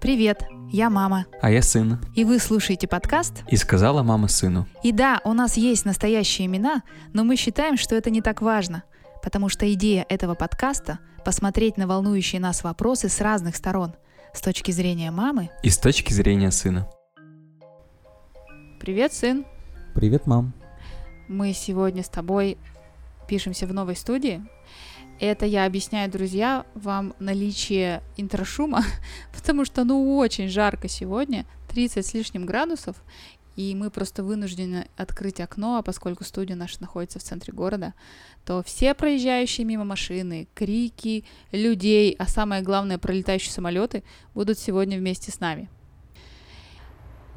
Привет, я мама. А я сын. И вы слушаете подкаст? И сказала мама сыну. И да, у нас есть настоящие имена, но мы считаем, что это не так важно, потому что идея этого подкаста — посмотреть на волнующие нас вопросы с разных сторон, с точки зрения мамы И с точки зрения сына. Привет, сын. Привет, мам. Мы сегодня с тобой пишемся в новой студии. Это я объясняю, друзья, вам наличие интрошума, потому что ну очень жарко сегодня, 30 с лишним градусов, и мы просто вынуждены открыть окно, а поскольку студия наша находится в центре города, то все проезжающие мимо машины, крики людей, а самое главное, пролетающие самолеты будут сегодня вместе с нами.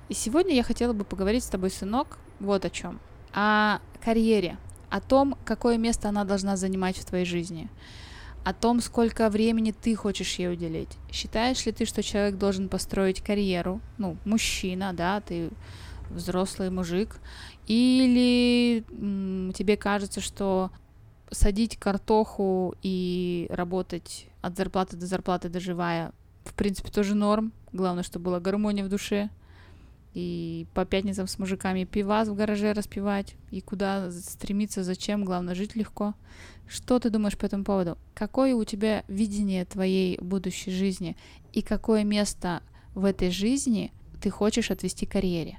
И сегодня я хотела бы поговорить с тобой, сынок, вот о чем. О карьере, о том, какое место она должна занимать в твоей жизни, о том, сколько времени ты хочешь ей уделить. Считаешь ли ты, что человек должен построить карьеру, ну, мужчина, да, ты взрослый мужик, или м, тебе кажется, что садить картоху и работать от зарплаты до зарплаты доживая, в принципе, тоже норм. Главное, чтобы была гармония в душе. И по пятницам с мужиками пивас в гараже распивать. И куда стремиться, зачем, главное, жить легко. Что ты думаешь по этому поводу? Какое у тебя видение твоей будущей жизни? И какое место в этой жизни ты хочешь отвести карьере?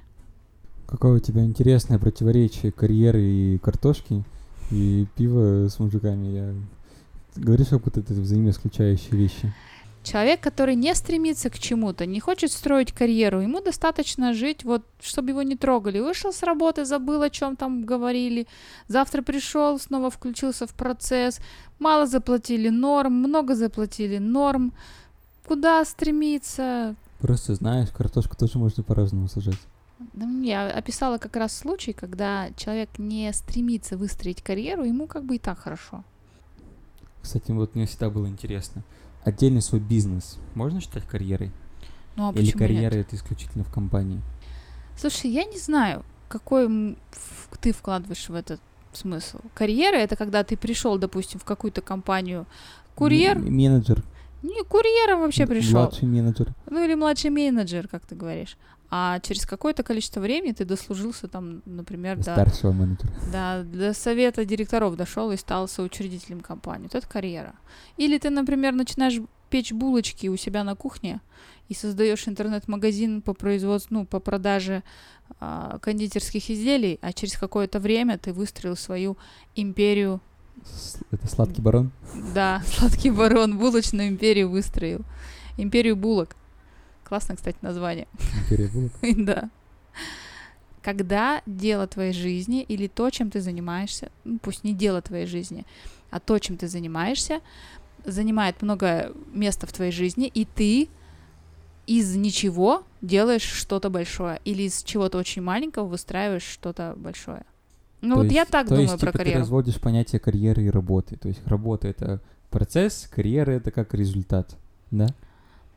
Какое у тебя интересное противоречие карьеры и картошки и пива с мужиками. Я... Говоришь, как будто это взаимоисключающие вещи. Человек, который не стремится к чему-то, не хочет строить карьеру, ему достаточно жить, вот, чтобы его не трогали. Вышел с работы, забыл, о чем там говорили. Завтра пришел, снова включился в процесс. Мало заплатили норм, много заплатили норм. Куда стремиться? Просто знаешь, картошку тоже можно по-разному сажать. Я описала как раз случай, когда человек не стремится выстроить карьеру, ему как бы и так хорошо. Кстати, вот мне всегда было интересно. Отдельный свой бизнес можно считать карьерой? Ну а Или почему нет? карьера это исключительно в компании? Слушай, я не знаю, какой ты вкладываешь в этот смысл. Карьера это когда ты пришел, допустим, в какую-то компанию. Курьер? М- Менеджер. Не, курьером вообще пришел. Младший менеджер. Ну или младший менеджер, как ты говоришь. А через какое-то количество времени ты дослужился там, например, до, Старшего менеджера. до, до совета директоров дошел и стал соучредителем компании. Вот это карьера. Или ты, например, начинаешь печь булочки у себя на кухне и создаешь интернет-магазин по производству, ну, по продаже а, кондитерских изделий, а через какое-то время ты выстроил свою империю, Это сладкий барон. да, сладкий барон, булочную империю выстроил. Империю булок. Классное, кстати, название. Империя булок. Да. Когда дело твоей жизни или то, чем ты занимаешься, ну, пусть не дело твоей жизни, а то, чем ты занимаешься, занимает много места в твоей жизни, и ты из ничего делаешь что-то большое, или из чего-то очень маленького выстраиваешь что-то большое. Ну То вот я есть- так то думаю есть, про типа, ты карьеру. разводишь понятие карьеры и работы. То есть работа — это процесс, карьера — это как результат. Да?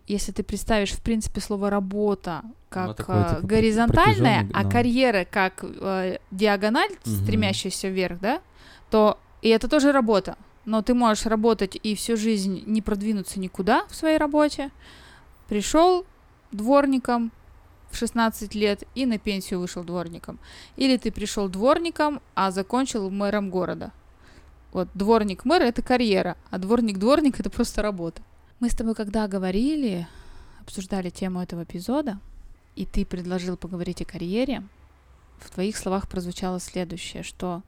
Если ты представишь, в принципе, слово работа как такое, э, типа, горизонтальная, протяжённый, а ну. карьера как э, диагональ, Мгм. стремящаяся вверх, да, то и это тоже работа. Но ты можешь работать и всю жизнь не продвинуться никуда в своей работе. Пришел дворником в 16 лет и на пенсию вышел дворником. Или ты пришел дворником, а закончил мэром города. Вот дворник-мэр это карьера, а дворник-дворник это просто работа. Мы с тобой когда говорили, обсуждали тему этого эпизода, и ты предложил поговорить о карьере, в твоих словах прозвучало следующее, что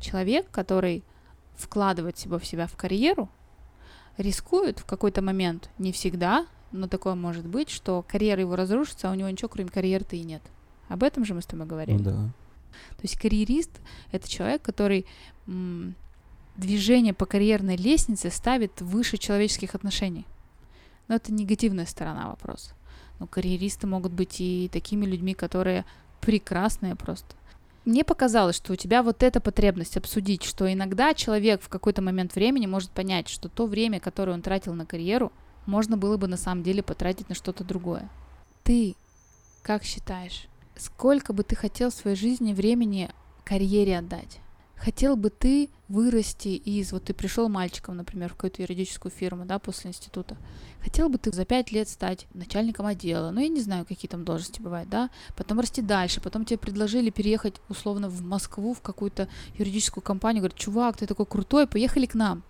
человек, который вкладывает себя в себя в карьеру, рискует в какой-то момент, не всегда, но такое может быть, что карьера его разрушится, а у него ничего кроме карьеры-то и нет. Об этом же мы с тобой говорили. Ну да. То есть карьерист — это человек, который м, движение по карьерной лестнице ставит выше человеческих отношений. Но это негативная сторона вопроса. Но карьеристы могут быть и такими людьми, которые прекрасные просто. Мне показалось, что у тебя вот эта потребность обсудить, что иногда человек в какой-то момент времени может понять, что то время, которое он тратил на карьеру, можно было бы на самом деле потратить на что-то другое. Ты как считаешь, сколько бы ты хотел в своей жизни времени карьере отдать? Хотел бы ты вырасти из... Вот ты пришел мальчиком, например, в какую-то юридическую фирму, да, после института. Хотел бы ты за пять лет стать начальником отдела, ну, я не знаю, какие там должности бывают, да, потом расти дальше, потом тебе предложили переехать, условно, в Москву, в какую-то юридическую компанию, говорят, чувак, ты такой крутой, поехали к нам.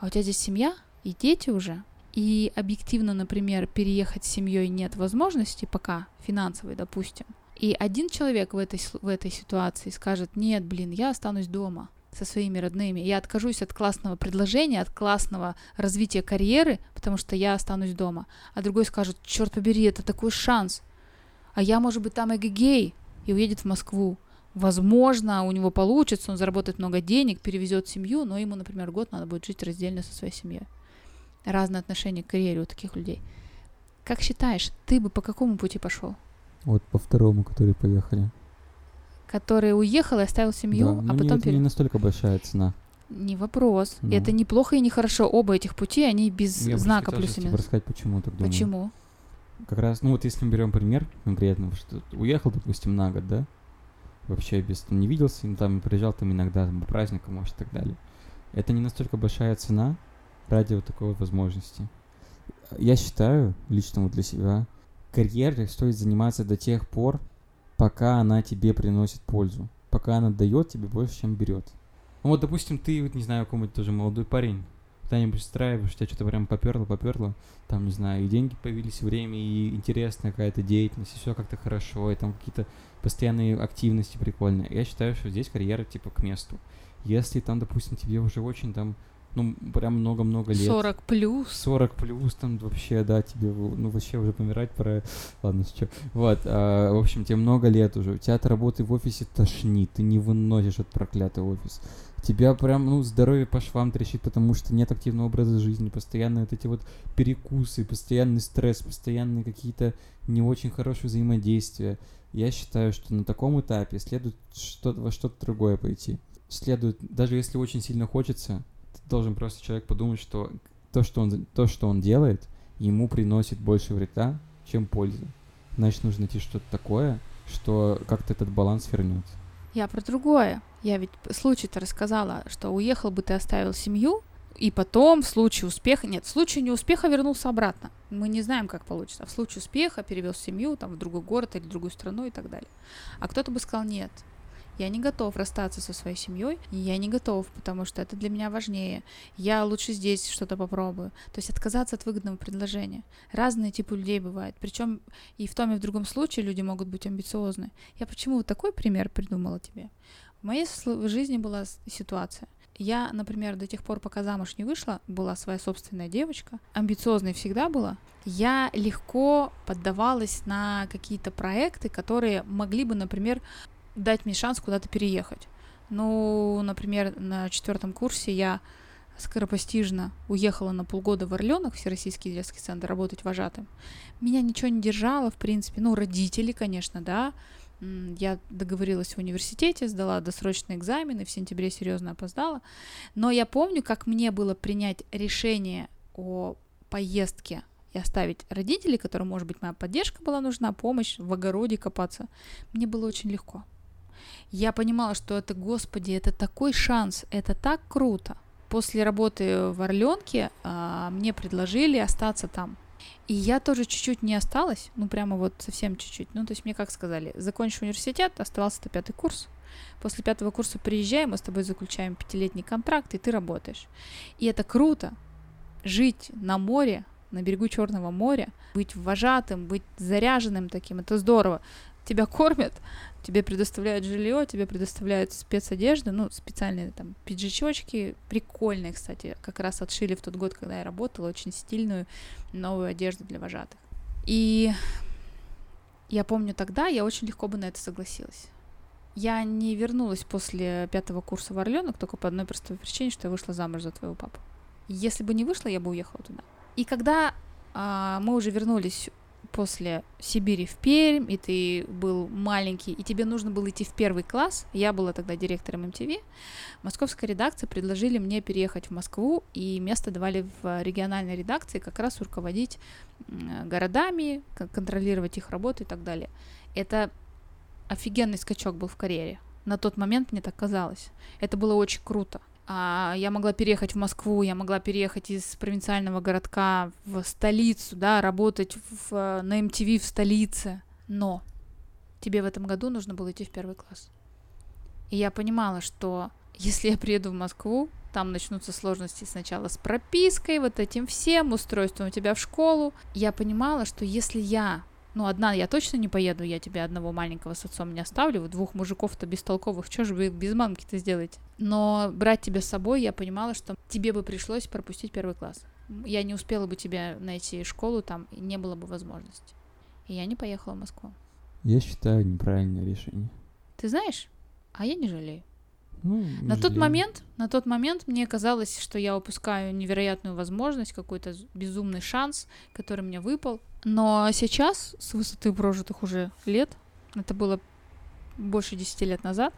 А у тебя здесь семья и дети уже, и объективно, например, переехать с семьей нет возможности пока, финансовой, допустим, и один человек в этой, в этой ситуации скажет, нет, блин, я останусь дома со своими родными, я откажусь от классного предложения, от классного развития карьеры, потому что я останусь дома. А другой скажет, черт побери, это такой шанс. А я, может быть, там эгегей и уедет в Москву. Возможно, у него получится, он заработает много денег, перевезет семью, но ему, например, год надо будет жить раздельно со своей семьей. Разное отношение к карьере у таких людей. Как считаешь, ты бы по какому пути пошел? Вот по второму, которые поехали. Который уехал и оставил семью, да, а но потом... не, это не настолько большая цена. Не вопрос. Ну. Это неплохо и нехорошо. Оба этих пути, они без Я знака плюс и минус. рассказать, почему так думаю. Почему? Как раз, ну вот если мы берем пример конкретно, что уехал, допустим, на год, да, вообще без, там, не виделся, ну, там приезжал там иногда там, по праздникам, может, и так далее. Это не настолько большая цена ради вот такой возможности. Я считаю, лично вот для себя, карьерой стоит заниматься до тех пор, пока она тебе приносит пользу, пока она дает тебе больше, чем берет. Ну вот, допустим, ты, вот, не знаю, какой-нибудь тоже молодой парень, куда-нибудь устраиваешь, тебя что-то прям поперло, поперло, там, не знаю, и деньги появились, время, и интересная какая-то деятельность, и все как-то хорошо, и там какие-то постоянные активности прикольные. Я считаю, что здесь карьера типа к месту. Если там, допустим, тебе уже очень там, ну, прям много-много лет. 40 плюс. 40 плюс, там вообще, да, тебе, ну, вообще уже помирать пора. Ладно, что. Вот, а, в общем, тебе много лет уже. У тебя от работы в офисе тошнит, ты не выносишь этот проклятый офис. Тебя прям, ну, здоровье по швам трещит, потому что нет активного образа жизни, постоянно вот эти вот перекусы, постоянный стресс, постоянные какие-то не очень хорошие взаимодействия. Я считаю, что на таком этапе следует что во что-то другое пойти. Следует, даже если очень сильно хочется, должен просто человек подумать, что то, что он, то, что он делает, ему приносит больше вреда, чем пользы. Значит, нужно найти что-то такое, что как-то этот баланс вернет. Я про другое. Я ведь случай-то рассказала, что уехал бы ты, оставил семью, и потом в случае успеха... Нет, в случае неуспеха вернулся обратно. Мы не знаем, как получится. А в случае успеха перевез семью там, в другой город или в другую страну и так далее. А кто-то бы сказал, нет, я не готов расстаться со своей семьей, я не готов, потому что это для меня важнее. Я лучше здесь что-то попробую. То есть отказаться от выгодного предложения. Разные типы людей бывают. Причем и в том, и в другом случае люди могут быть амбициозны. Я почему такой пример придумала тебе? В моей жизни была ситуация. Я, например, до тех пор, пока замуж не вышла, была своя собственная девочка, амбициозной всегда была. Я легко поддавалась на какие-то проекты, которые могли бы, например, дать мне шанс куда-то переехать. Ну, например, на четвертом курсе я скоропостижно уехала на полгода в Орленок, Всероссийский детский центр, работать вожатым. Меня ничего не держало, в принципе. Ну, родители, конечно, да. Я договорилась в университете, сдала досрочные экзамены, в сентябре серьезно опоздала. Но я помню, как мне было принять решение о поездке и оставить родителей, которым, может быть, моя поддержка была нужна, помощь в огороде копаться. Мне было очень легко. Я понимала, что это, господи, это такой шанс, это так круто. После работы в Орленке а, мне предложили остаться там. И я тоже чуть-чуть не осталась, ну прямо вот совсем чуть-чуть. Ну то есть мне как сказали, закончишь университет, оставался-то пятый курс. После пятого курса приезжаем, мы с тобой заключаем пятилетний контракт, и ты работаешь. И это круто. Жить на море, на берегу Черного моря, быть вожатым, быть заряженным таким, это здорово. Тебя кормят, тебе предоставляют жилье, тебе предоставляют спецодежду, ну, специальные там пиджачочки, прикольные, кстати, как раз отшили в тот год, когда я работала, очень стильную новую одежду для вожатых. И я помню тогда, я очень легко бы на это согласилась. Я не вернулась после пятого курса в Орленок только по одной простой причине, что я вышла замуж за твоего папу. Если бы не вышла, я бы уехала туда. И когда а, мы уже вернулись после Сибири в Пермь, и ты был маленький, и тебе нужно было идти в первый класс, я была тогда директором МТВ, московская редакция предложили мне переехать в Москву, и место давали в региональной редакции как раз руководить городами, контролировать их работу и так далее. Это офигенный скачок был в карьере. На тот момент мне так казалось. Это было очень круто. А, я могла переехать в Москву, я могла переехать из провинциального городка в столицу, да, работать в, на MTV в столице. Но тебе в этом году нужно было идти в первый класс. И я понимала, что если я приеду в Москву, там начнутся сложности сначала с пропиской, вот этим всем, устройством у тебя в школу. Я понимала, что если я ну, одна я точно не поеду, я тебя одного маленького с отцом не оставлю, двух мужиков-то бестолковых, что же вы без мамки-то сделаете? Но брать тебя с собой, я понимала, что тебе бы пришлось пропустить первый класс. Я не успела бы тебя найти школу там, и не было бы возможности. И я не поехала в Москву. Я считаю неправильное решение. Ты знаешь? А я не жалею. Ну, На тот момент, на тот момент мне казалось, что я упускаю невероятную возможность, какой-то безумный шанс, который мне выпал. Но сейчас, с высоты прожитых уже лет, это было больше 10 лет назад,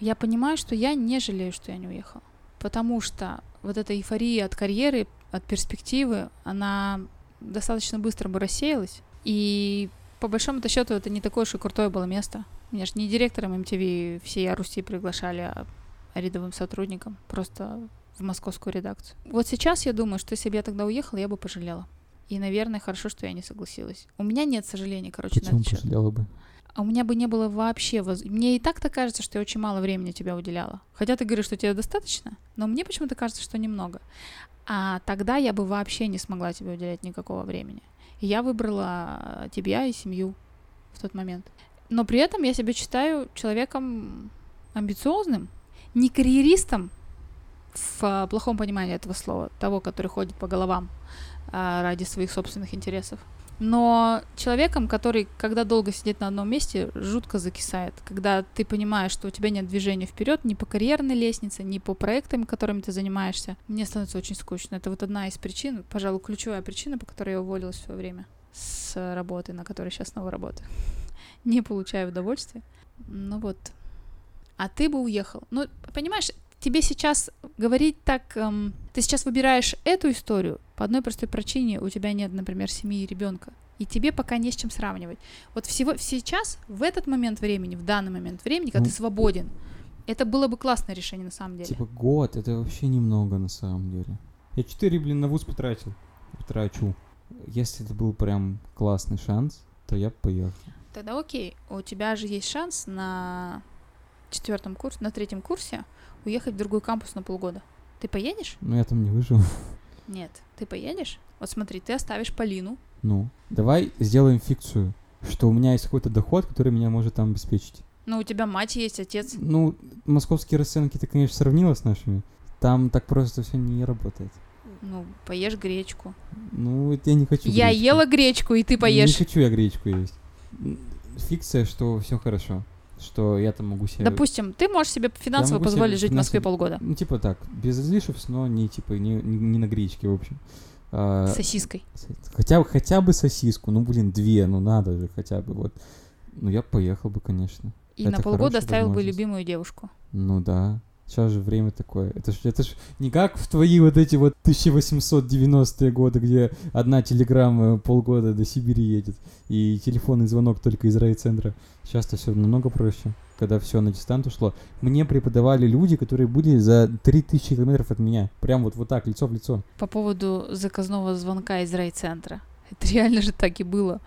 я понимаю, что я не жалею, что я не уехала. Потому что вот эта эйфория от карьеры, от перспективы, она достаточно быстро бы рассеялась. И по большому счету это не такое уж и крутое было место. Меня же не директором MTV всей Руси приглашали, а рядовым сотрудником, просто в московскую редакцию. Вот сейчас я думаю, что если бы я тогда уехала, я бы пожалела. И, наверное, хорошо, что я не согласилась. У меня нет сожалений, короче, Почему на этот счет. бы? А у меня бы не было вообще... воз- Мне и так-то кажется, что я очень мало времени тебя уделяла. Хотя ты говоришь, что тебе достаточно, но мне почему-то кажется, что немного. А тогда я бы вообще не смогла тебе уделять никакого времени. И я выбрала тебя и семью в тот момент. Но при этом я себя считаю человеком амбициозным, не карьеристом в а, плохом понимании этого слова, того, который ходит по головам а, ради своих собственных интересов. Но человеком, который, когда долго сидит на одном месте, жутко закисает. Когда ты понимаешь, что у тебя нет движения вперед ни по карьерной лестнице, ни по проектам, которыми ты занимаешься, мне становится очень скучно. Это вот одна из причин, пожалуй, ключевая причина, по которой я уволилась в свое время с работы, на которой сейчас снова работаю. Не получаю удовольствия. Ну вот. А ты бы уехал. Ну, понимаешь, тебе сейчас говорить так... эм, ты сейчас выбираешь эту историю по одной простой причине. У тебя нет, например, семьи и ребенка. И тебе пока не с чем сравнивать. Вот всего сейчас, в этот момент времени, в данный момент времени, когда Ну, ты свободен, это было бы классное решение на самом деле. Типа год, это вообще немного на самом деле. Я 4, блин, на вуз потратил. Потрачу. Если это был прям классный шанс, то я бы поехал. Тогда окей, у тебя же есть шанс на четвертом курсе, на третьем курсе уехать в другой кампус на полгода. Ты поедешь? Но я там не выжил. Нет. Ты поедешь? Вот смотри, ты оставишь Полину. Ну, давай сделаем фикцию, что у меня есть какой-то доход, который меня может там обеспечить. Ну, у тебя мать есть, отец. Ну, московские расценки ты, конечно, сравнила с нашими. Там так просто все не работает. Ну, поешь гречку. Ну, я не хочу Я гречку. ела гречку, и ты поешь. Не хочу я гречку есть. Фикция, что все хорошо. Что я там могу себе... Допустим, ты можешь себе финансово могу себе позволить жить в Москве полгода. Ну, типа так, без излишеств, но не типа не, не, на гречке, в общем. А, сосиской. хотя, хотя бы сосиску, ну, блин, две, ну, надо же хотя бы, вот. Ну, я поехал бы, конечно. И Это на полгода оставил бы любимую девушку. Ну, да. Сейчас же время такое. Это ж, это ж не как в твои вот эти вот 1890-е годы, где одна телеграмма полгода до Сибири едет, и телефонный звонок только из райцентра. Сейчас-то все намного проще, когда все на дистант ушло. Мне преподавали люди, которые были за 3000 километров от меня. Прям вот, вот так, лицо в лицо. По поводу заказного звонка из райцентра. Это реально же так и было.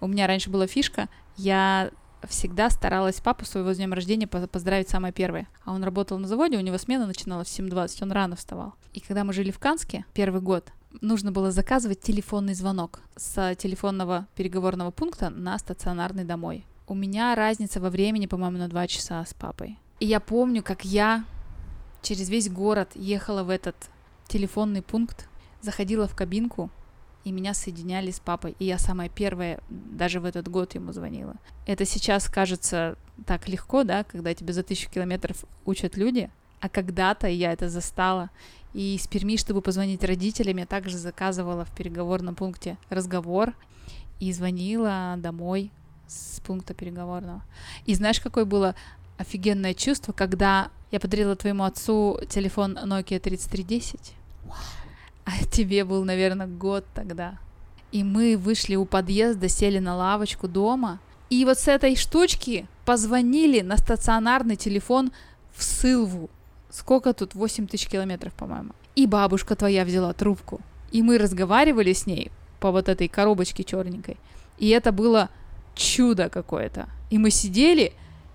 У меня раньше была фишка, я всегда старалась папу своего с днем рождения по- поздравить самое первое. А он работал на заводе, у него смена начиналась в 7.20, он рано вставал. И когда мы жили в Канске, первый год, нужно было заказывать телефонный звонок с телефонного переговорного пункта на стационарный домой. У меня разница во времени, по-моему, на 2 часа с папой. И я помню, как я через весь город ехала в этот телефонный пункт, заходила в кабинку, и меня соединяли с папой. И я самая первая даже в этот год ему звонила. Это сейчас кажется так легко, да, когда тебе за тысячу километров учат люди, а когда-то я это застала. И из Перми, чтобы позвонить родителям, я также заказывала в переговорном пункте разговор и звонила домой с пункта переговорного. И знаешь, какое было офигенное чувство, когда я подарила твоему отцу телефон Nokia 3310? А тебе был, наверное, год тогда. И мы вышли у подъезда, сели на лавочку дома, И вот с этой штучки позвонили на стационарный телефон в Сылву. Сколько тут? 8 тысяч километров, по-моему. И бабушка твоя взяла трубку. И мы разговаривали с ней по вот этой коробочке черненькой. И это было чудо какое-то. И мы сидели,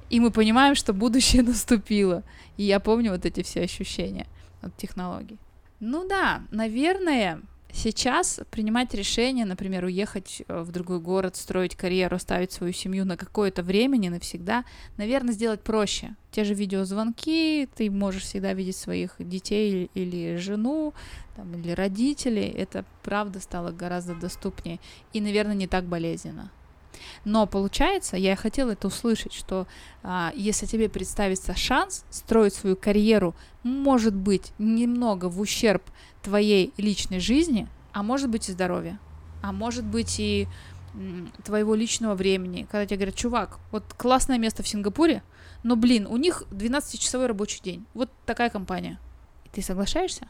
и мы понимаем, что будущее наступило. И я помню вот эти все ощущения от технологий. Ну да, наверное, сейчас принимать решение, например, уехать э, в другой город, строить карьеру, оставить свою семью на какое-то время, не навсегда, наверное, сделать проще. Те же видеозвонки, ты можешь всегда видеть своих детей или жену, там, или родителей. Это, правда, стало гораздо доступнее и, наверное, не так болезненно. Но получается, я хотела это услышать, что а, если тебе представится шанс строить свою карьеру, может быть, немного в ущерб твоей личной жизни, а может быть и здоровья, а может быть и твоего личного времени. Когда тебе говорят, чувак, вот классное место в Сингапуре, но, блин, у них 12-часовой рабочий день. Вот такая компания. Ты соглашаешься?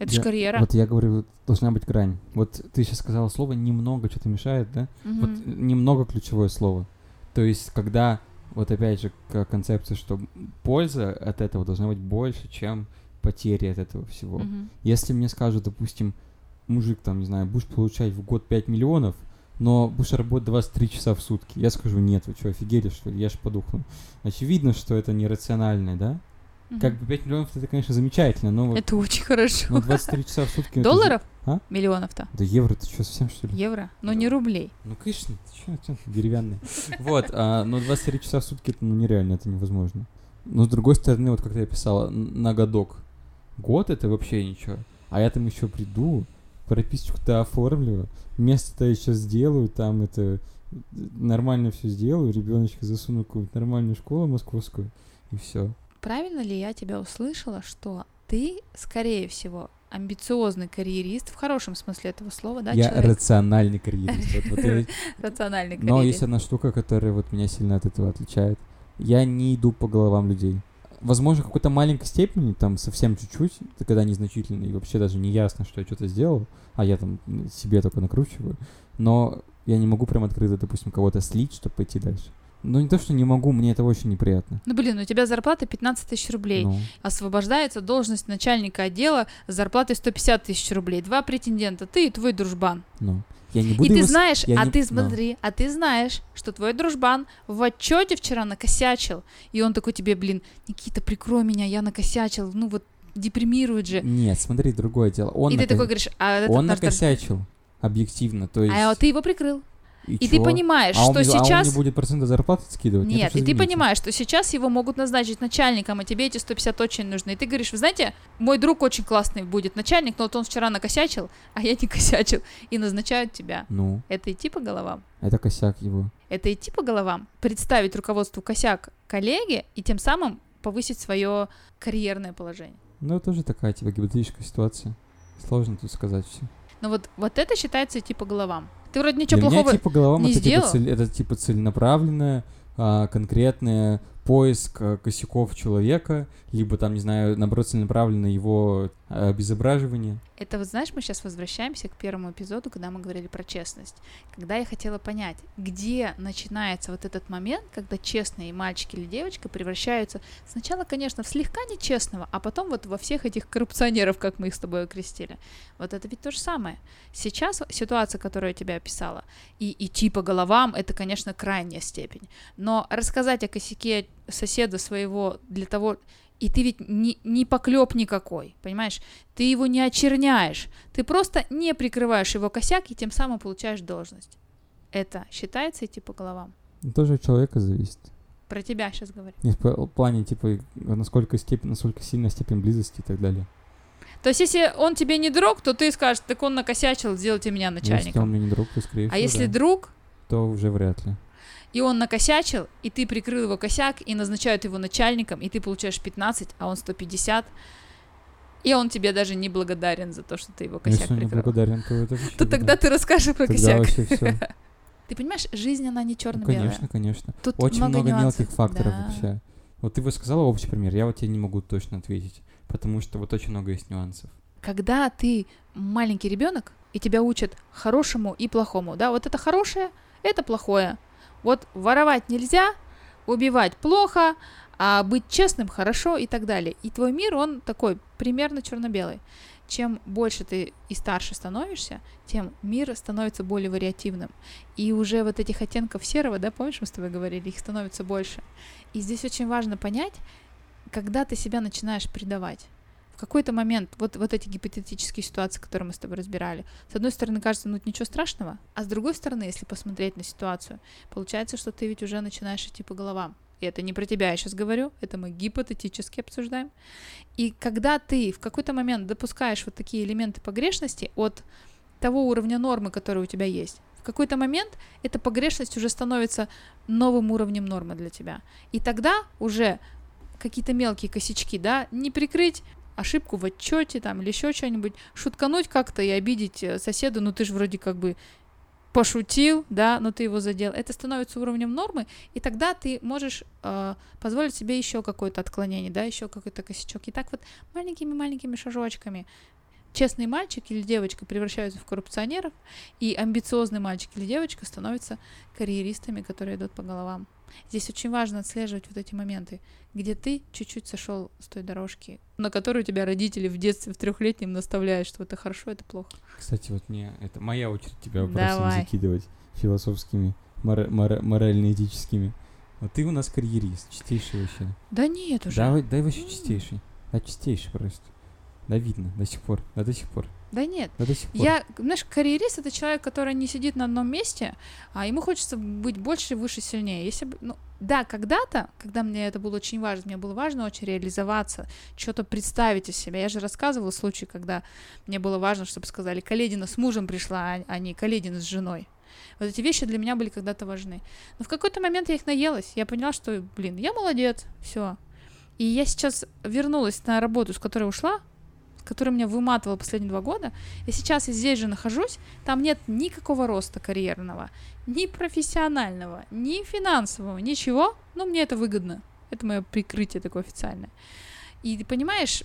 Это же карьера. Вот я говорю, должна быть грань. Вот ты сейчас сказала слово «немного» что-то мешает, да? Мгм. Вот немного ключевое слово. То есть, когда, вот опять же, к концепции, что польза от этого должна быть больше, чем потери от этого всего. Мгм. Если мне скажут, допустим, мужик, там, не знаю, будешь получать в год 5 миллионов, но будешь работать 23 часа в сутки, я скажу, нет, вы что, офигели, что ли, я ж подухну. Очевидно, что это нерационально, да? Мгм. Как бы 5 миллионов это, конечно, замечательно, но вот Это очень хорошо. но 23 часа в сутки... Долларов? А? Миллионов-то. Да евро, ты что, совсем что ли? Евро? Но не рублей. Ну, конечно, ты чё, деревянный. Вот, а, но 23 часа в сутки это ну, нереально, это невозможно. Но с другой стороны, вот как я писала, на годок. Год это вообще ничего. А я там еще приду, прописочку-то оформлю, место-то еще сделаю, там это нормально все сделаю, ребеночка засуну в какую-нибудь нормальную школу московскую, и все. Правильно ли я тебя услышала, что ты, скорее всего, амбициозный карьерист, в хорошем смысле этого слова, да, я человек? рациональный карьерист. Вот- вот я- Рациональный Но карьерист. есть одна штука, которая вот меня сильно от этого отличает. Я не иду по головам людей. Возможно, в какой-то маленькой степени, там совсем чуть-чуть, когда незначительно, и вообще даже не ясно, что я что-то сделал, а я там себе только накручиваю. Но я не могу прям открыто, допустим, кого-то слить, чтобы пойти дальше. Ну, не то, что не могу, мне это очень неприятно. Ну, блин, у тебя зарплата 15 тысяч рублей. Ну, Освобождается должность начальника отдела с зарплатой 150 тысяч рублей. Два претендента, ты и твой дружбан. ну. Я не буду и ты его знаешь, я а не- ты смотри, а ты знаешь, что твой дружбан в отчете вчера накосячил. И он такой тебе, блин, Никита, прикрой меня, я накосячил. Ну вот депримирует же. Нет, смотри, другое дело. Он, и ты нако- такой говоришь, а этот он наш друж- накосячил, объективно, то есть... А ты его прикрыл. И, ты чё? понимаешь, а он, что мне- а он сейчас... мне будет проценты зарплаты скидывать? Нет, уж и ты понимаешь, что сейчас его могут назначить начальником, а тебе эти 150 очень нужны. И ты говоришь, вы знаете, мой друг очень классный будет начальник, но вот он вчера накосячил, а я не косячил, и назначают тебя. Ну, Это идти по головам. это косяк его. Это идти по головам, представить руководству косяк коллеги и тем самым повысить свое карьерное положение. Ну, это тоже такая, типа, гипотетическая ситуация. Сложно тут сказать все. Но вот, вот это считается идти по головам. Ты вроде ничего Для плохого... меня, типа, головам не это, типа, сделал? цель- это, типа, целенаправленное, а, конкретное поиск а, косяков человека, либо, там, не знаю, наоборот, целенаправленное его а, обезображивание. Это вот знаешь, мы сейчас возвращаемся к первому эпизоду, когда мы говорили про честность. Когда я хотела понять, где начинается вот этот момент, когда честные мальчики или девочка превращаются сначала, конечно, в слегка нечестного, а потом вот во всех этих коррупционеров, как мы их с тобой окрестили. Вот это ведь то же самое. Сейчас ситуация, которую я тебе описала, и идти по головам, это, конечно, крайняя степень. Но рассказать о косяке соседа своего для того, и ты ведь не, не поклеп никакой, понимаешь? Ты его не очерняешь, ты просто не прикрываешь его косяк и тем самым получаешь должность. Это считается идти по головам? Это тоже от человека зависит. Про тебя сейчас говорю. Не в пл- плане, типа, насколько степень, насколько сильная степень близости и так далее. То есть, если он тебе не друг, то ты скажешь, так он накосячил, сделайте меня Если начальником. он мне не друг, то, скорее А всего, если да, друг, то уже вряд ли. И он накосячил, и ты прикрыл его косяк, и назначают его начальником, и ты получаешь 15, а он 150, и он тебе даже не благодарен за то, что ты его Ну, косяк Если он не прикрыл. благодарен, то это вообще То беда. тогда ты расскажешь про Тогда косяк. все. Ты понимаешь, жизнь, она не Ну, черно-белая. конечно, конечно. Тут Очень много, нюансов. мелких факторов Да. вообще. Вот ты бы сказала общий пример, я вот тебе не могу точно ответить, потому что вот очень много есть нюансов. Когда ты маленький ребенок, и тебя учат хорошему и плохому, да, вот это хорошее, это плохое. Вот воровать нельзя, убивать плохо, а быть честным хорошо и так далее. И твой мир, он такой примерно черно-белый. Чем больше ты и старше становишься, тем мир становится более вариативным. И уже вот этих оттенков серого, да, помнишь, мы с тобой говорили, их становится больше. И здесь очень важно понять, когда ты себя начинаешь предавать какой-то момент вот, вот эти гипотетические ситуации, которые мы с тобой разбирали, с одной стороны кажется, ну ничего страшного, а с другой стороны, если посмотреть на ситуацию, получается, что ты ведь уже начинаешь идти по головам. И это не про тебя я сейчас говорю, это мы гипотетически обсуждаем. И когда ты в какой-то момент допускаешь вот такие элементы погрешности от того уровня нормы, который у тебя есть, в какой-то момент эта погрешность уже становится новым уровнем нормы для тебя. И тогда уже какие-то мелкие косячки, да, не прикрыть ошибку в отчете там или еще что-нибудь, шуткануть как-то и обидеть э, соседа, ну ты же вроде как бы пошутил, да, но ты его задел, это становится уровнем нормы, и тогда ты можешь э, позволить себе еще какое-то отклонение, да, еще какой-то косячок. И так вот маленькими-маленькими шажочками честный мальчик или девочка превращаются в коррупционеров, и амбициозный мальчик или девочка становятся карьеристами, которые идут по головам. Здесь очень важно отслеживать вот эти моменты, где ты чуть-чуть сошел с той дорожки, на которую тебя родители в детстве в трехлетнем наставляют, что это хорошо, это плохо. Кстати, вот мне это моя очередь тебя вопросами Давай. закидывать философскими, мора- мора- морально-этическими. Вот ты у нас карьерист, чистейший вообще. Да нет уже. Давай, дай вообще чистейший. Да чистейший просто. Да видно, до сих пор, да до сих пор, Да нет. да до сих пор. Я, знаешь, карьерист это человек, который не сидит на одном месте, а ему хочется быть больше, выше, сильнее. Если бы, ну, да, когда-то, когда мне это было очень важно, мне было важно очень реализоваться, что-то представить из себя. Я же рассказывала случай, когда мне было важно, чтобы сказали, Каледина с мужем пришла, а- а не Каледина с женой. Вот эти вещи для меня были когда-то важны. Но в какой-то момент я их наелась. Я поняла, что, блин, я молодец, все. И я сейчас вернулась на работу, с которой ушла, с которой меня выматывала последние два года. И сейчас я здесь же нахожусь, там нет никакого роста карьерного, ни профессионального, ни финансового, ничего, но мне это выгодно. Это мое прикрытие такое официальное. И ты понимаешь,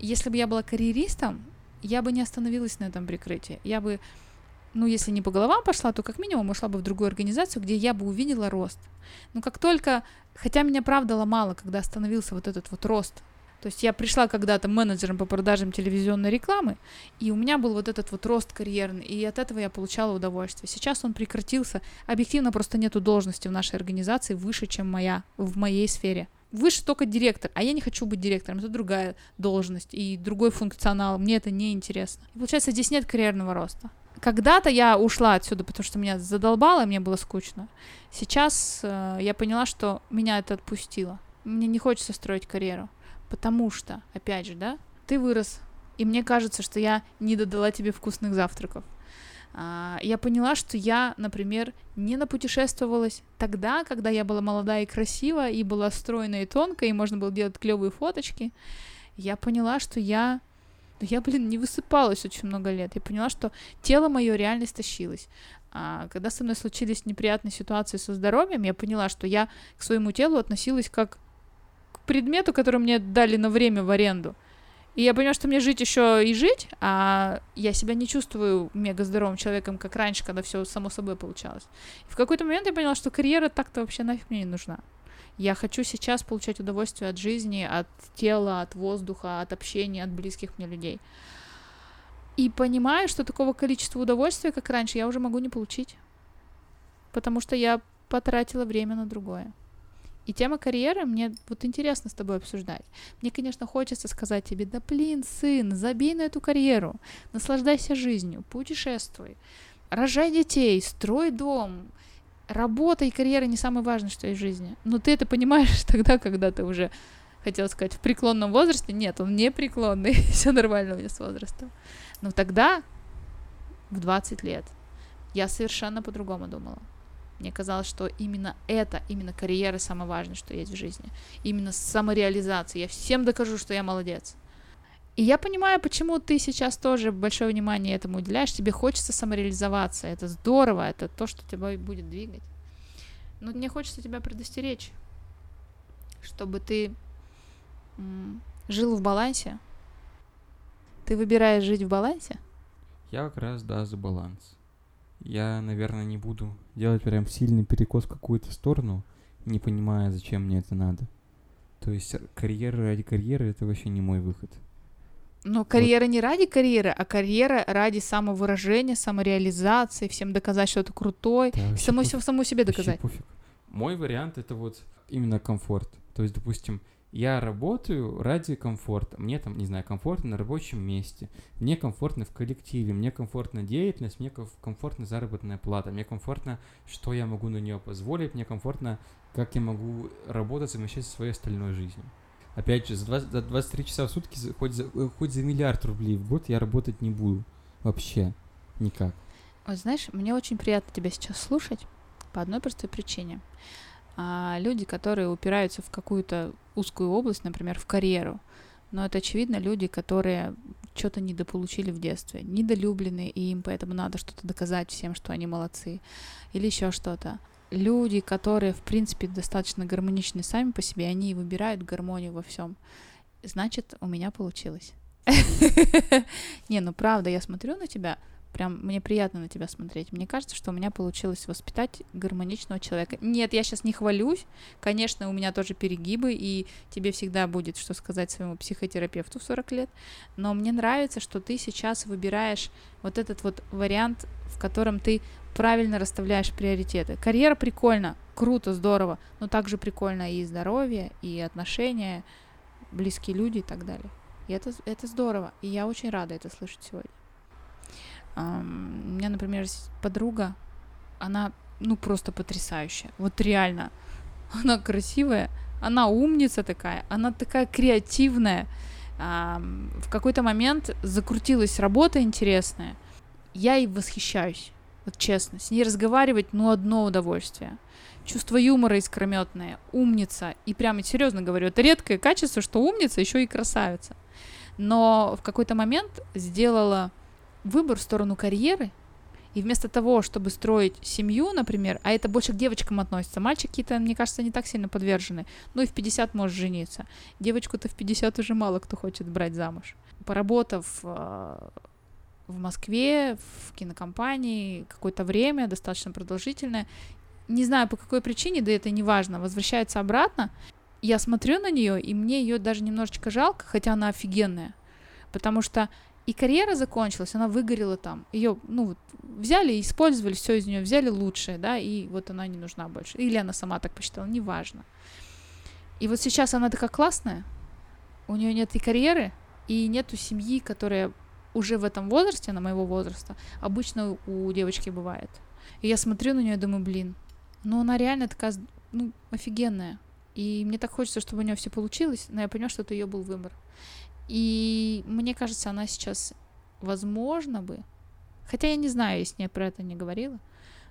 если бы я была карьеристом, я бы не остановилась на этом прикрытии. Я бы, ну, если не по головам пошла, то как минимум ушла бы в другую организацию, где я бы увидела рост. Но как только, хотя меня правда ломало, когда остановился вот этот вот рост, то есть я пришла когда-то менеджером по продажам телевизионной рекламы, и у меня был вот этот вот рост карьерный, и от этого я получала удовольствие. Сейчас он прекратился. Объективно просто нету должности в нашей организации выше, чем моя, в моей сфере. Выше только директор, а я не хочу быть директором, это другая должность и другой функционал, мне это не интересно. И получается, здесь нет карьерного роста. Когда-то я ушла отсюда, потому что меня задолбало, мне было скучно. Сейчас э, я поняла, что меня это отпустило. Мне не хочется строить карьеру. Потому что, опять же, да, ты вырос, и мне кажется, что я не додала тебе вкусных завтраков. А, Я поняла, что я, например, не напутешествовалась тогда, когда я была молодая и красивая, и была стройная и тонкая, и можно было делать клевые фоточки. Я поняла, что я... да Я, блин, не высыпалась очень много лет. Я поняла, что тело мое реально истощилось. А когда со мной случились неприятные ситуации со здоровьем, я поняла, что я к своему телу относилась как предмету, который мне дали на время в аренду. И я поняла, что мне жить еще и жить, а я себя не чувствую мега здоровым человеком, как раньше, когда все само собой получалось. И в какой-то момент я поняла, что карьера так-то вообще нафиг мне не нужна. Я хочу сейчас получать удовольствие от жизни, от тела, от воздуха, от общения, от близких мне людей. И понимаю, что такого количества удовольствия, как раньше, я уже могу не получить. Потому что я потратила время на другое. И тема карьеры мне вот интересно с тобой обсуждать. Мне, конечно, хочется сказать тебе, да блин, сын, забей на эту карьеру, наслаждайся жизнью, путешествуй, рожай детей, строй дом, работа и карьера не самое важное, что есть в жизни. Но ты это понимаешь тогда, когда ты уже, хотела сказать, в преклонном возрасте. Нет, он не преклонный, все нормально у меня с возрастом. Но тогда, в 20 лет, я совершенно по-другому думала. Мне казалось, что именно это, именно карьера самое важное, что есть в жизни. Именно самореализация. Я всем докажу, что я молодец. И я понимаю, почему ты сейчас тоже большое внимание этому уделяешь. Тебе хочется самореализоваться. Это здорово, это то, что тебя будет двигать. Но мне хочется тебя предостеречь, чтобы ты жил в балансе. Ты выбираешь жить в балансе? Я как раз, да, за баланс. Я, наверное, не буду делать прям сильный перекос в какую-то сторону, не понимая, зачем мне это надо. То есть карьера ради карьеры — это вообще не мой выход. Но карьера не ради карьеры, а карьера ради самовыражения, самореализации, всем доказать, что ты крутой, Да, саму, пофиг. саму себе доказать. пофиг. Мой вариант это вот именно комфорт. То есть, допустим, я работаю ради комфорта. Мне там, не знаю, комфортно на рабочем месте. Мне комфортно в коллективе. Мне комфортна деятельность. Мне комф- комфортна заработная плата. Мне комфортно, что я могу на нее позволить. Мне комфортно, как я могу работать, совмещать со своей остальной жизнью. Опять же, за, 20 за 23 часа в сутки, хоть за, хоть за миллиард рублей в год я работать не буду. Вообще. Никак. Вот знаешь, мне очень приятно тебя сейчас слушать по одной простой причине. А, люди, которые упираются в какую-то узкую область, например, в карьеру, но это очевидно люди, которые что-то недополучили в детстве, недолюблены, и им поэтому надо что-то доказать всем, что они молодцы, или еще что-то. Люди, которые, в принципе, достаточно гармоничны сами по себе, они выбирают гармонию во всем. Значит, у меня получилось. Не, ну правда, я смотрю на тебя, прям мне приятно на тебя смотреть. Мне кажется, что у меня получилось воспитать гармоничного человека. Нет, я сейчас не хвалюсь. Конечно, у меня тоже перегибы, и тебе всегда будет что сказать своему психотерапевту в 40 лет. Но мне нравится, что ты сейчас выбираешь вот этот вот вариант, в котором ты правильно расставляешь приоритеты. Карьера прикольно, круто, здорово, но также прикольно и здоровье, и отношения, близкие люди и так далее. И это, это здорово. И я очень рада это слышать сегодня. У меня, например, подруга, она, ну, просто потрясающая. Вот реально. Она красивая, она умница такая, она такая креативная. В какой-то момент закрутилась работа интересная. Я ей восхищаюсь, вот честно. С ней разговаривать, ну, одно удовольствие. Чувство юмора искрометное, умница. И прямо серьезно говорю, это редкое качество, что умница, еще и красавица. Но в какой-то момент сделала выбор в сторону карьеры, и вместо того, чтобы строить семью, например, а это больше к девочкам относится, мальчики-то, мне кажется, не так сильно подвержены, ну и в 50 можешь жениться. Девочку-то в 50 уже мало кто хочет брать замуж. Поработав э, в Москве, в кинокомпании какое-то время, достаточно продолжительное, не знаю по какой причине, да это не важно, возвращается обратно, я смотрю на нее, и мне ее даже немножечко жалко, хотя она офигенная. Потому что и карьера закончилась, она выгорела там. Ее, ну, вот, взяли использовали все из нее, взяли лучшее, да, и вот она не нужна больше. Или она сама так посчитала, неважно. И вот сейчас она такая классная, у нее нет и карьеры, и нету семьи, которая уже в этом возрасте, на моего возраста, обычно у девочки бывает. И я смотрю на нее и думаю, блин, ну она реально такая, ну, офигенная. И мне так хочется, чтобы у нее все получилось, но я понимаю, что это ее был выбор. И мне кажется, она сейчас, возможно бы, хотя я не знаю, я с ней про это не говорила,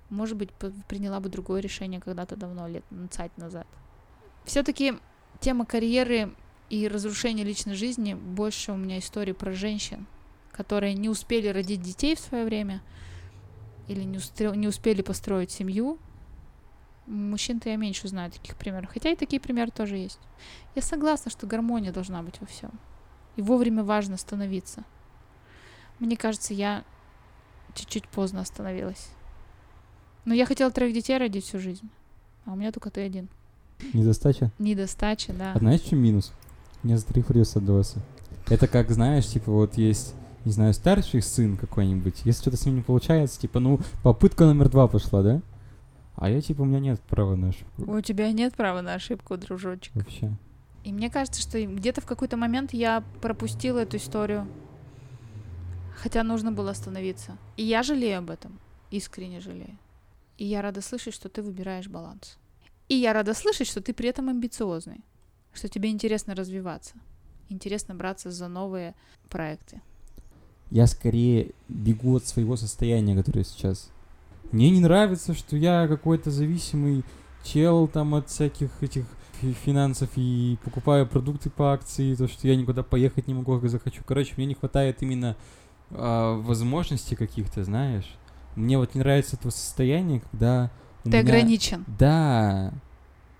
может быть, приняла бы другое решение когда-то давно, лет 20 назад. Все-таки тема карьеры и разрушения личной жизни больше у меня истории про женщин, которые не успели родить детей в свое время или не, устре- не успели построить семью. Мужчин-то я меньше знаю таких примеров, хотя и такие примеры тоже есть. Я согласна, что гармония должна быть во всем. И вовремя важно остановиться. Мне кажется, я чуть-чуть поздно остановилась. Но я хотела троих детей родить всю жизнь. А у меня только ты один. Недостача? Недостача, да. А знаешь, в чем минус? Мне за троих придется отдаваться. Это как, знаешь, типа вот есть, не знаю, старший сын какой-нибудь. Если что-то с ним не получается, типа, ну, попытка номер два пошла, да? А я, типа, у меня нет права на ошибку. У тебя нет права на ошибку, дружочек. Вообще. И мне кажется, что где-то в какой-то момент я пропустила эту историю. Хотя нужно было остановиться. И я жалею об этом. Искренне жалею. И я рада слышать, что ты выбираешь баланс. И я рада слышать, что ты при этом амбициозный. Что тебе интересно развиваться. Интересно браться за новые проекты. Я скорее бегу от своего состояния, которое сейчас. Мне не нравится, что я какой-то зависимый чел там от всяких этих финансов и покупаю продукты по акции, то, что я никуда поехать не могу, как захочу. Короче, мне не хватает именно а, возможностей каких-то, знаешь. Мне вот не нравится это состояние, когда Ты меня- ограничен. Да.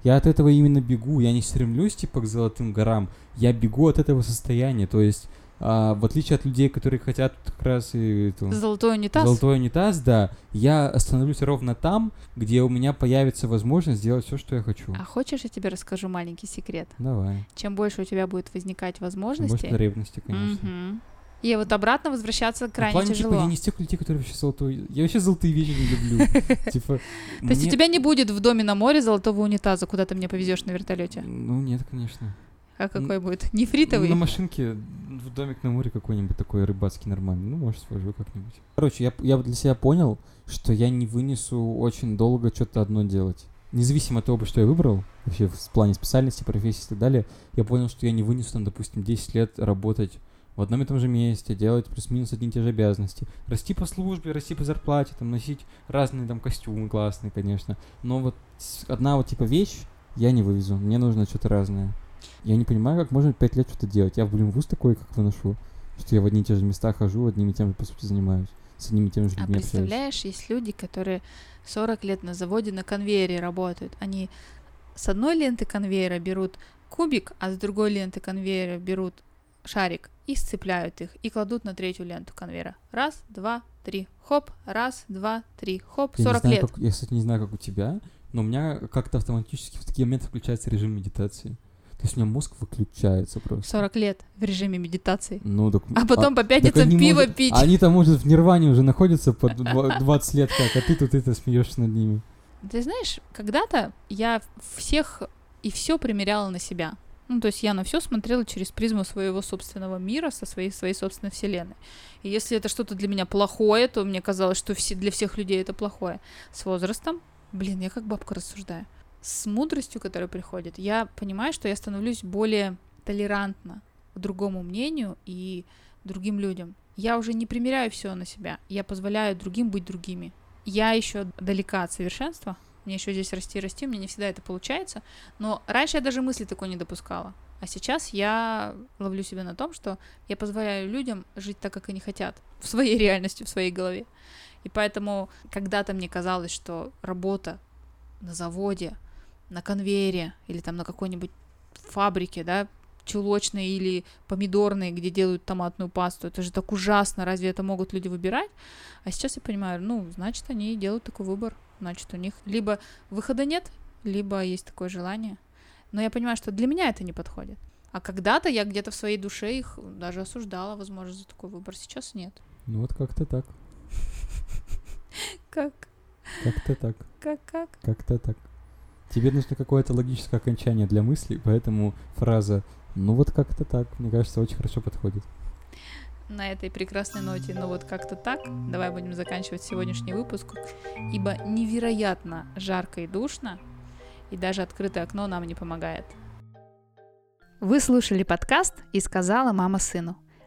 Я от этого именно бегу. Я не стремлюсь, типа, к золотым горам. Я бегу от этого состояния. То есть А, в отличие от людей, которые хотят как раз и эту- Золотой унитаз. золотой унитаз, да, я остановлюсь ровно там, где у меня появится возможность сделать все, что я хочу. А хочешь, я тебе расскажу маленький секрет? Давай. Чем больше у тебя будет возникать Больше возможностей, потребности, конечно. мгм, и вот обратно возвращаться В крайне плане, тяжело. типа, я не из тех людей, которые вообще золотой... Я вообще золотые вещи не люблю. Типа... То есть у тебя не будет в доме на море золотого унитаза, куда ты меня повезешь на вертолете? Ну, нет, конечно. А какой будет? Нефритовый? На машинке в домик на море какой-нибудь такой рыбацкий нормальный. Ну, может, свожу как-нибудь. Короче, я, я для себя понял, что я не вынесу очень долго что-то одно делать. Независимо от того, что я выбрал, вообще в плане специальности, профессии и так далее, я понял, что я не вынесу, там, допустим, 10 лет работать в одном и том же месте, делать плюс-минус одни и те же обязанности. Расти по службе, расти по зарплате, там, носить разные там костюмы классные, конечно. Но вот одна вот типа вещь я не вывезу. Мне нужно что-то разное. Я не понимаю, как можно 5 лет что-то делать. Я, блин, вуз такой, как выношу, что я в одни и те же места хожу, одними и теми, по сути, занимаюсь. С одними и теми же А людьми общаюсь. представляешь, есть люди, которые 40 лет на заводе на конвейере работают. Они с одной ленты конвейера берут кубик, а с другой ленты конвейера берут шарик и сцепляют их, и кладут на третью ленту конвейера. Раз, два, три, хоп, раз, два, три, хоп, Я, не 40 знаю, лет. как- я, кстати, не знаю, как у тебя, но у меня как-то автоматически в такие моменты включается режим медитации. То есть у меня мозг выключается просто. 40 лет в режиме медитации. Ну, так, А потом по так пятницам пиво может- пить. Они там, может, в нирване уже находятся по два- 20 лет как, а ты тут это смеешься над ними. Ты знаешь, когда-то я всех и все примеряла на себя. Ну, то есть я на все смотрела через призму своего собственного мира, со своей, своей собственной вселенной. И если это что-то для меня плохое, то мне казалось, что все, для всех людей это плохое. С возрастом, блин, я как бабка рассуждаю. С мудростью, которая приходит, я понимаю, что я становлюсь более толерантна к другому мнению и другим людям. Я уже не примеряю все на себя. Я позволяю другим быть другими. Я еще далека от совершенства. Мне еще здесь расти, расти, мне не всегда это получается. Но раньше я даже мысли такой не допускала. А сейчас я ловлю себя на том, что я позволяю людям жить так, как они хотят, в своей реальности, в своей голове. И поэтому когда-то мне казалось, что работа на заводе, на конвейере или там на какой-нибудь фабрике, да, чулочной или помидорной, где делают томатную пасту, это же так ужасно, разве это могут люди выбирать? А сейчас я понимаю, ну, значит, они делают такой выбор, значит, у них либо выхода нет, либо есть такое желание. Но я понимаю, что для меня это не подходит. А когда-то я где-то в своей душе их даже осуждала, возможно, за такой выбор. Сейчас нет. Ну вот как-то так. Как? Как-то так. Как? Как? Как-то так. Тебе нужно какое-то логическое окончание для мысли, поэтому фраза «ну вот как-то так», мне кажется, очень хорошо подходит. На этой прекрасной ноте, ну вот как-то так, давай будем заканчивать сегодняшний выпуск, ибо невероятно жарко и душно, и даже открытое окно нам не помогает. Вы слушали подкаст «И сказала мама сыну».